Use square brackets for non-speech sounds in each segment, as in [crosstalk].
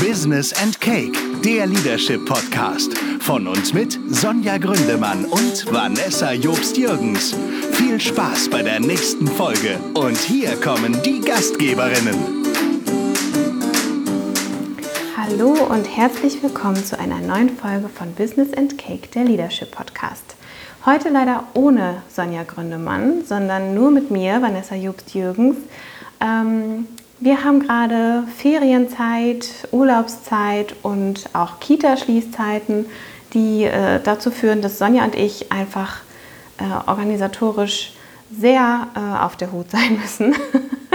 Business and Cake, der Leadership Podcast. Von uns mit Sonja Gründemann und Vanessa Jobst-Jürgens. Viel Spaß bei der nächsten Folge. Und hier kommen die Gastgeberinnen. Hallo und herzlich willkommen zu einer neuen Folge von Business and Cake, der Leadership Podcast. Heute leider ohne Sonja Gründemann, sondern nur mit mir, Vanessa Jobst-Jürgens. Ähm, wir haben gerade Ferienzeit, Urlaubszeit und auch Kita-Schließzeiten, die äh, dazu führen, dass Sonja und ich einfach äh, organisatorisch sehr äh, auf der Hut sein müssen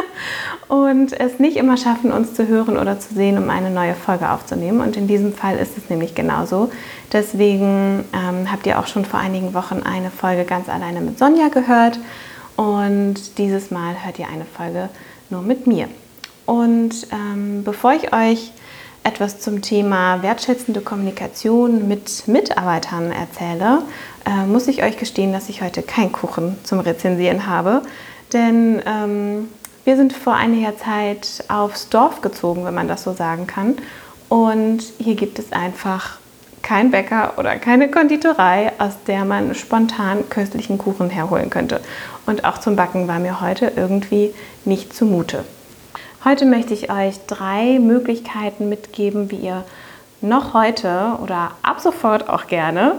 [laughs] und es nicht immer schaffen, uns zu hören oder zu sehen, um eine neue Folge aufzunehmen. Und in diesem Fall ist es nämlich genauso. Deswegen ähm, habt ihr auch schon vor einigen Wochen eine Folge ganz alleine mit Sonja gehört und dieses Mal hört ihr eine Folge nur mit mir. Und ähm, bevor ich euch etwas zum Thema wertschätzende Kommunikation mit Mitarbeitern erzähle, äh, muss ich euch gestehen, dass ich heute keinen Kuchen zum Rezensieren habe. Denn ähm, wir sind vor einiger Zeit aufs Dorf gezogen, wenn man das so sagen kann. Und hier gibt es einfach kein Bäcker oder keine Konditorei, aus der man spontan köstlichen Kuchen herholen könnte. Und auch zum Backen war mir heute irgendwie nicht zumute. Heute möchte ich euch drei Möglichkeiten mitgeben, wie ihr noch heute oder ab sofort auch gerne,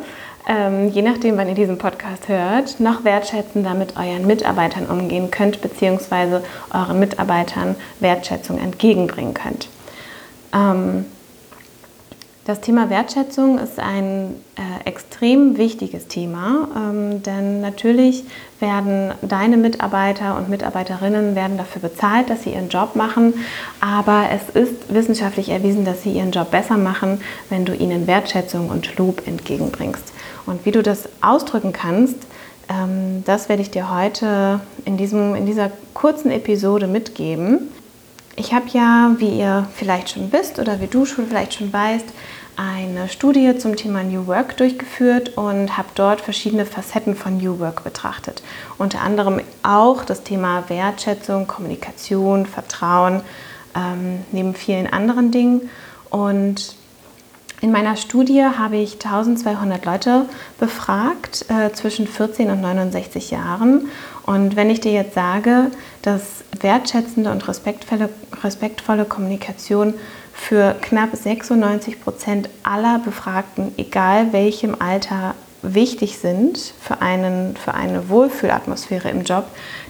ähm, je nachdem, wann ihr diesen Podcast hört, noch wertschätzender mit euren Mitarbeitern umgehen könnt, beziehungsweise euren Mitarbeitern Wertschätzung entgegenbringen könnt. Ähm, das Thema Wertschätzung ist ein äh, extrem wichtiges Thema, ähm, denn natürlich werden deine Mitarbeiter und Mitarbeiterinnen werden dafür bezahlt, dass sie ihren Job machen, aber es ist wissenschaftlich erwiesen, dass sie ihren Job besser machen, wenn du ihnen Wertschätzung und Lob entgegenbringst. Und wie du das ausdrücken kannst, ähm, das werde ich dir heute in, diesem, in dieser kurzen Episode mitgeben. Ich habe ja, wie ihr vielleicht schon wisst oder wie du schon vielleicht schon weißt, eine Studie zum Thema New Work durchgeführt und habe dort verschiedene Facetten von New Work betrachtet. Unter anderem auch das Thema Wertschätzung, Kommunikation, Vertrauen, ähm, neben vielen anderen Dingen. Und in meiner Studie habe ich 1200 Leute befragt äh, zwischen 14 und 69 Jahren. Und wenn ich dir jetzt sage, dass wertschätzende und respektvolle, respektvolle Kommunikation für knapp 96 Prozent aller Befragten, egal welchem Alter, wichtig sind für, einen, für eine Wohlfühlatmosphäre im Job,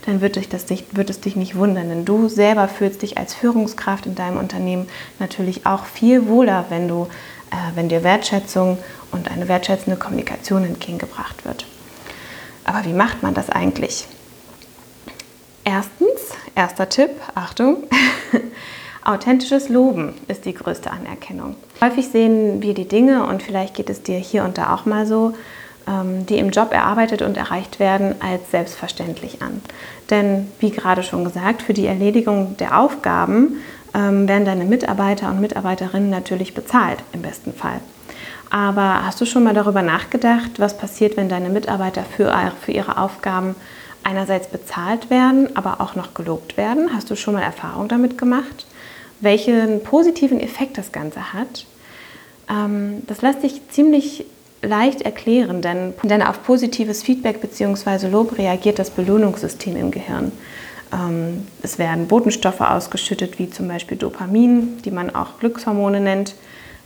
dann wird, dich das wird es dich nicht wundern. Denn du selber fühlst dich als Führungskraft in deinem Unternehmen natürlich auch viel wohler, wenn, du, äh, wenn dir Wertschätzung und eine wertschätzende Kommunikation entgegengebracht wird. Aber wie macht man das eigentlich? Erstens, erster Tipp, Achtung, [laughs] Authentisches Loben ist die größte Anerkennung. Häufig sehen wir die Dinge, und vielleicht geht es dir hier und da auch mal so, ähm, die im Job erarbeitet und erreicht werden, als selbstverständlich an. Denn, wie gerade schon gesagt, für die Erledigung der Aufgaben ähm, werden deine Mitarbeiter und Mitarbeiterinnen natürlich bezahlt, im besten Fall. Aber hast du schon mal darüber nachgedacht, was passiert, wenn deine Mitarbeiter für, für ihre Aufgaben einerseits bezahlt werden, aber auch noch gelobt werden? Hast du schon mal Erfahrung damit gemacht? Welchen positiven Effekt das Ganze hat, ähm, das lässt sich ziemlich leicht erklären, denn, denn auf positives Feedback bzw. Lob reagiert das Belohnungssystem im Gehirn. Ähm, es werden Botenstoffe ausgeschüttet, wie zum Beispiel Dopamin, die man auch Glückshormone nennt,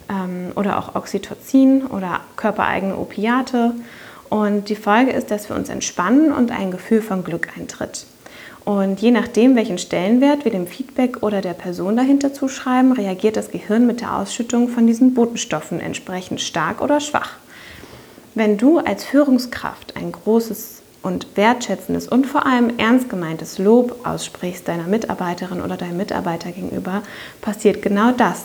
ähm, oder auch Oxytocin oder körpereigene Opiate. Und die Folge ist, dass wir uns entspannen und ein Gefühl von Glück eintritt. Und je nachdem, welchen Stellenwert wir dem Feedback oder der Person dahinter zuschreiben, reagiert das Gehirn mit der Ausschüttung von diesen Botenstoffen entsprechend stark oder schwach. Wenn du als Führungskraft ein großes und wertschätzendes und vor allem ernst gemeintes Lob aussprichst deiner Mitarbeiterin oder deinem Mitarbeiter gegenüber, passiert genau das.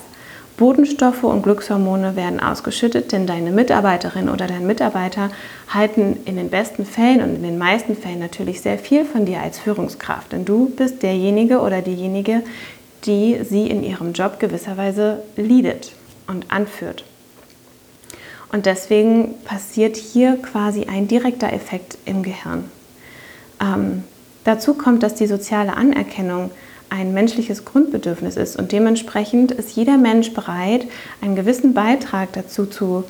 Botenstoffe und Glückshormone werden ausgeschüttet, denn deine Mitarbeiterin oder dein Mitarbeiter halten in den besten Fällen und in den meisten Fällen natürlich sehr viel von dir als Führungskraft. Denn du bist derjenige oder diejenige, die sie in ihrem Job gewisserweise leadet und anführt. Und deswegen passiert hier quasi ein direkter Effekt im Gehirn. Ähm, dazu kommt, dass die soziale Anerkennung ein menschliches Grundbedürfnis ist und dementsprechend ist jeder Mensch bereit, einen gewissen Beitrag dazu zu,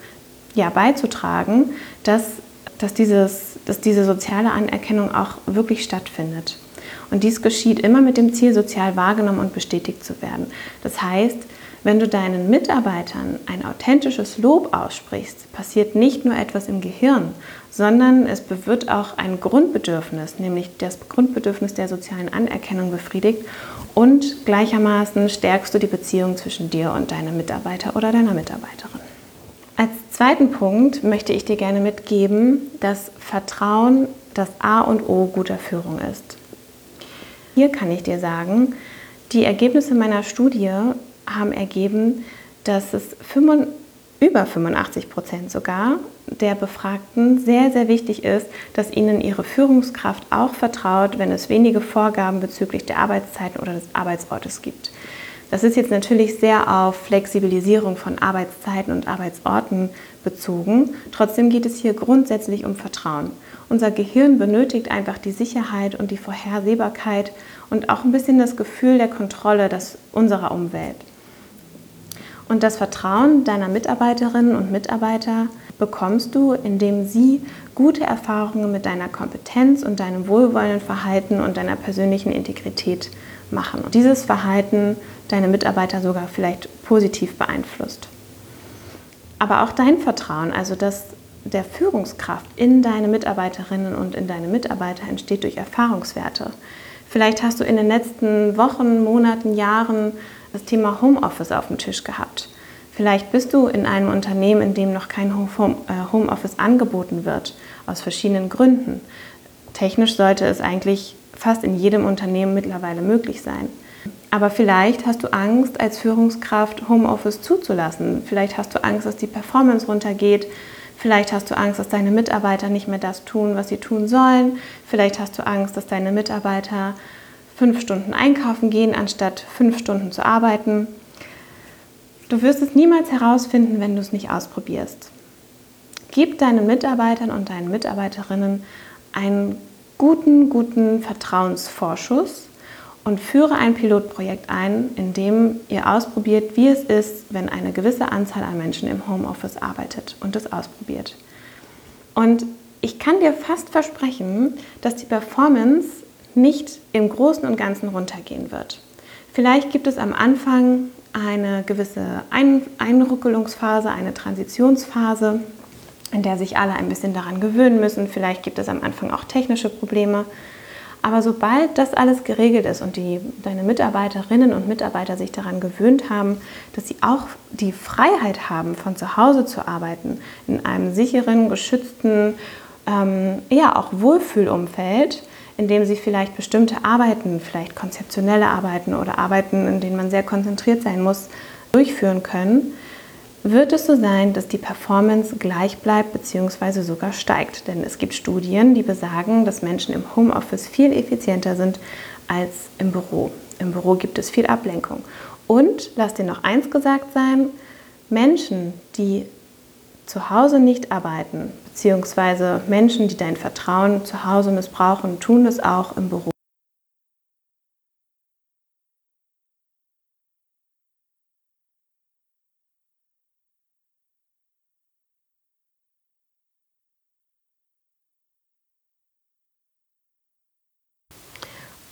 ja, beizutragen, dass, dass, dieses, dass diese soziale Anerkennung auch wirklich stattfindet. Und dies geschieht immer mit dem Ziel, sozial wahrgenommen und bestätigt zu werden. Das heißt, wenn du deinen Mitarbeitern ein authentisches Lob aussprichst, passiert nicht nur etwas im Gehirn, sondern es wird auch ein Grundbedürfnis, nämlich das Grundbedürfnis der sozialen Anerkennung befriedigt und gleichermaßen stärkst du die Beziehung zwischen dir und deinem Mitarbeiter oder deiner Mitarbeiterin. Als zweiten Punkt möchte ich dir gerne mitgeben, dass Vertrauen das A und O guter Führung ist. Hier kann ich dir sagen, die Ergebnisse meiner Studie haben ergeben, dass es 5, über 85 Prozent sogar der Befragten sehr, sehr wichtig ist, dass ihnen ihre Führungskraft auch vertraut, wenn es wenige Vorgaben bezüglich der Arbeitszeiten oder des Arbeitsortes gibt. Das ist jetzt natürlich sehr auf Flexibilisierung von Arbeitszeiten und Arbeitsorten bezogen. Trotzdem geht es hier grundsätzlich um Vertrauen. Unser Gehirn benötigt einfach die Sicherheit und die Vorhersehbarkeit und auch ein bisschen das Gefühl der Kontrolle unserer Umwelt. Und das Vertrauen deiner Mitarbeiterinnen und Mitarbeiter bekommst du, indem sie gute Erfahrungen mit deiner Kompetenz und deinem wohlwollenden Verhalten und deiner persönlichen Integrität machen. Und dieses Verhalten deine Mitarbeiter sogar vielleicht positiv beeinflusst. Aber auch dein Vertrauen, also das der Führungskraft in deine Mitarbeiterinnen und in deine Mitarbeiter entsteht durch Erfahrungswerte. Vielleicht hast du in den letzten Wochen, Monaten, Jahren das Thema Homeoffice auf dem Tisch gehabt. Vielleicht bist du in einem Unternehmen, in dem noch kein äh, Homeoffice angeboten wird, aus verschiedenen Gründen. Technisch sollte es eigentlich fast in jedem Unternehmen mittlerweile möglich sein. Aber vielleicht hast du Angst, als Führungskraft Homeoffice zuzulassen. Vielleicht hast du Angst, dass die Performance runtergeht. Vielleicht hast du Angst, dass deine Mitarbeiter nicht mehr das tun, was sie tun sollen. Vielleicht hast du Angst, dass deine Mitarbeiter fünf Stunden einkaufen gehen, anstatt fünf Stunden zu arbeiten. Du wirst es niemals herausfinden, wenn du es nicht ausprobierst. Gib deinen Mitarbeitern und deinen Mitarbeiterinnen einen guten, guten Vertrauensvorschuss und führe ein Pilotprojekt ein, in dem ihr ausprobiert, wie es ist, wenn eine gewisse Anzahl an Menschen im Homeoffice arbeitet und es ausprobiert. Und ich kann dir fast versprechen, dass die Performance nicht im Großen und Ganzen runtergehen wird. Vielleicht gibt es am Anfang eine gewisse Ein Einruckelungsphase, eine Transitionsphase, in der sich alle ein bisschen daran gewöhnen müssen. Vielleicht gibt es am Anfang auch technische Probleme. Aber sobald das alles geregelt ist und die, deine Mitarbeiterinnen und Mitarbeiter sich daran gewöhnt haben, dass sie auch die Freiheit haben, von zu Hause zu arbeiten, in einem sicheren, geschützten, ähm, ja auch Wohlfühlumfeld, in dem sie vielleicht bestimmte Arbeiten, vielleicht konzeptionelle Arbeiten oder Arbeiten, in denen man sehr konzentriert sein muss, durchführen können, wird es so sein, dass die Performance gleich bleibt bzw. sogar steigt. Denn es gibt Studien, die besagen, dass Menschen im Homeoffice viel effizienter sind als im Büro. Im Büro gibt es viel Ablenkung. Und lass dir noch eins gesagt sein, Menschen, die zu Hause nicht arbeiten, beziehungsweise Menschen, die dein Vertrauen zu Hause missbrauchen, tun es auch im Büro.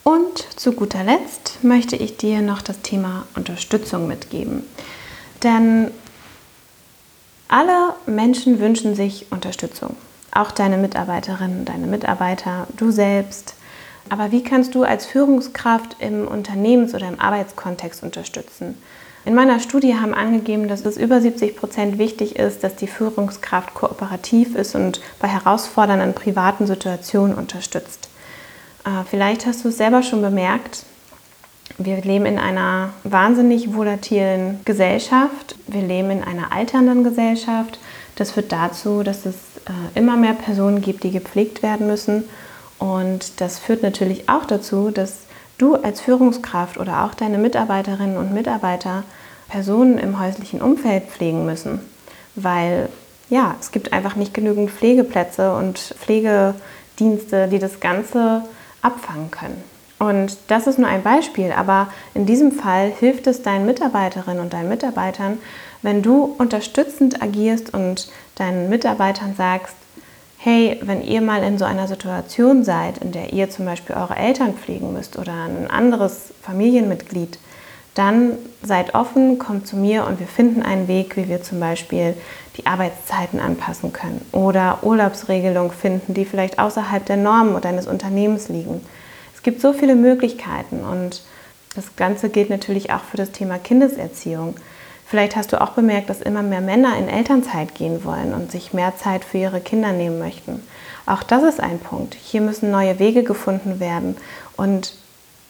Und zu guter Letzt möchte ich dir noch das Thema Unterstützung mitgeben. Denn alle Menschen wünschen sich Unterstützung. Auch deine Mitarbeiterinnen, deine Mitarbeiter, du selbst. Aber wie kannst du als Führungskraft im Unternehmens- oder im Arbeitskontext unterstützen? In meiner Studie haben angegeben, dass es über 70 Prozent wichtig ist, dass die Führungskraft kooperativ ist und bei herausfordernden privaten Situationen unterstützt. Äh, vielleicht hast du es selber schon bemerkt, wir leben in einer wahnsinnig volatilen Gesellschaft. Wir leben in einer alternden Gesellschaft. Das führt dazu, dass es äh, immer mehr Personen gibt, die gepflegt werden müssen. Und das führt natürlich auch dazu, dass du als Führungskraft oder auch deine Mitarbeiterinnen und Mitarbeiter Personen im häuslichen Umfeld pflegen müssen. Weil ja, es gibt einfach nicht genügend Pflegeplätze und Pflegedienste, die das Ganze abfangen können. Und das ist nur ein Beispiel, aber in diesem Fall hilft es deinen Mitarbeiterinnen und deinen Mitarbeitern, wenn du unterstützend agierst und deinen Mitarbeitern sagst, hey, wenn ihr mal in so einer Situation seid, in der ihr zum Beispiel eure Eltern pflegen müsst oder ein anderes Familienmitglied, dann seid offen, kommt zu mir und wir finden einen Weg, wie wir zum Beispiel die Arbeitszeiten anpassen können oder Urlaubsregelungen finden, die vielleicht außerhalb der Normen deines Unternehmens liegen. Es gibt so viele Möglichkeiten und das Ganze gilt natürlich auch für das Thema Kindeserziehung. Vielleicht hast du auch bemerkt, dass immer mehr Männer in Elternzeit gehen wollen und sich mehr Zeit für ihre Kinder nehmen möchten. Auch das ist ein Punkt. Hier müssen neue Wege gefunden werden. Und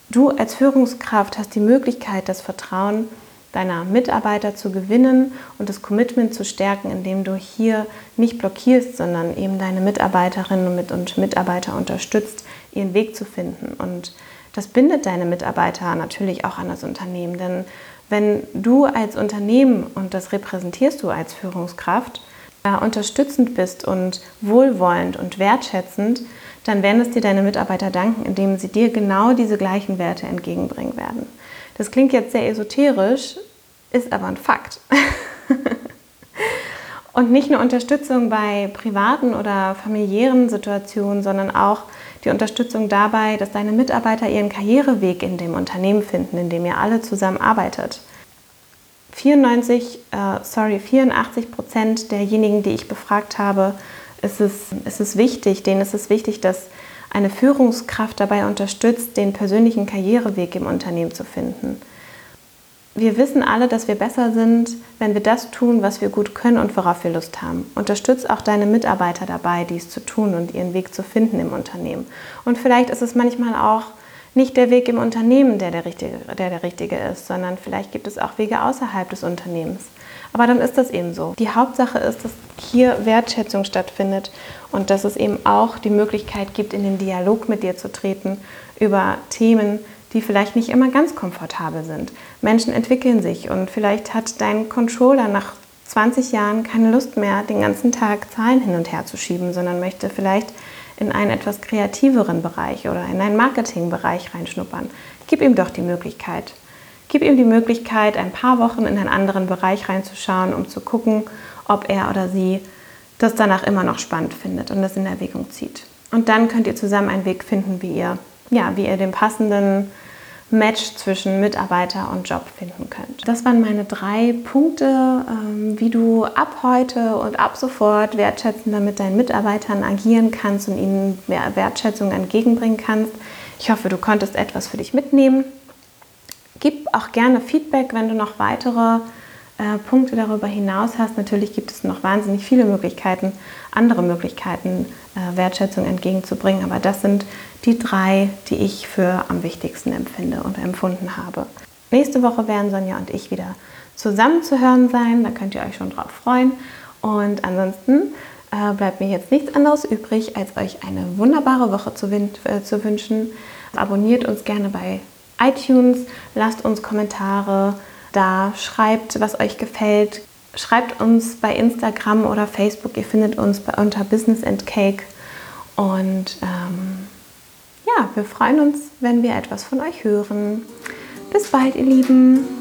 du als Führungskraft hast die Möglichkeit, das Vertrauen deiner Mitarbeiter zu gewinnen und das Commitment zu stärken, indem du hier nicht blockierst, sondern eben deine Mitarbeiterinnen und Mitarbeiter unterstützt, ihren Weg zu finden. Und das bindet deine Mitarbeiter natürlich auch an das Unternehmen, denn wenn du als Unternehmen, und das repräsentierst du als Führungskraft, äh, unterstützend bist und wohlwollend und wertschätzend, dann werden es dir deine Mitarbeiter danken, indem sie dir genau diese gleichen Werte entgegenbringen werden. Das klingt jetzt sehr esoterisch, ist aber ein Fakt. [laughs] und nicht nur Unterstützung bei privaten oder familiären Situationen, sondern auch die Unterstützung dabei, dass deine Mitarbeiter ihren Karriereweg in dem Unternehmen finden, in dem ihr alle zusammen arbeitet. 94, äh, sorry, 84 Prozent derjenigen, die ich befragt habe, ist es, ist es wichtig, denen ist es wichtig, dass eine Führungskraft dabei unterstützt, den persönlichen Karriereweg im Unternehmen zu finden. Wir wissen alle, dass wir besser sind, wenn wir das tun, was wir gut können und worauf wir Lust haben. Unterstütz auch deine Mitarbeiter dabei, dies zu tun und ihren Weg zu finden im Unternehmen. Und vielleicht ist es manchmal auch nicht der Weg im Unternehmen, der der richtige, der, der richtige ist, sondern vielleicht gibt es auch Wege außerhalb des Unternehmens. Aber dann ist das eben so. Die Hauptsache ist, dass hier Wertschätzung stattfindet und dass es eben auch die Möglichkeit gibt, in den Dialog mit dir zu treten über Themen, die vielleicht nicht immer ganz komfortabel sind. Menschen entwickeln sich und vielleicht hat dein Controller nach 20 Jahren keine Lust mehr, den ganzen Tag Zahlen hin und her zu schieben, sondern möchte vielleicht in einen etwas kreativeren Bereich oder in einen Marketingbereich reinschnuppern. Gib ihm doch die Möglichkeit. Gib ihm die Möglichkeit, ein paar Wochen in einen anderen Bereich reinzuschauen, um zu gucken, ob er oder sie das danach immer noch spannend findet und das in Erwägung zieht. Und dann könnt ihr zusammen einen Weg finden, wie ihr, ja, wie ihr den passenden Match zwischen Mitarbeiter und Job finden könnt. Das waren meine drei Punkte, ähm, wie du ab heute und ab sofort wertschätzender mit deinen Mitarbeitern agieren kannst und ihnen mehr Wertschätzung entgegenbringen kannst. Ich hoffe, du konntest etwas für dich mitnehmen. Gib auch gerne Feedback, wenn du noch weitere äh, Punkte darüber hinaus hast. Natürlich gibt es noch wahnsinnig viele Möglichkeiten, andere Möglichkeiten, äh, Wertschätzung entgegenzubringen, aber das sind die drei, die ich für am wichtigsten empfinde und empfunden habe. Nächste Woche werden Sonja und ich wieder zusammen zu hören sein. Da könnt ihr euch schon drauf freuen. Und ansonsten äh, bleibt mir jetzt nichts anderes übrig, als euch eine wunderbare Woche zu, äh, zu wünschen. Abonniert uns gerne bei iTunes, lasst uns Kommentare da, schreibt, was euch gefällt. Schreibt uns bei Instagram oder Facebook. Ihr findet uns bei, unter Business and Cake. Und ähm, ja, wir freuen uns, wenn wir etwas von euch hören. Bis bald, ihr Lieben.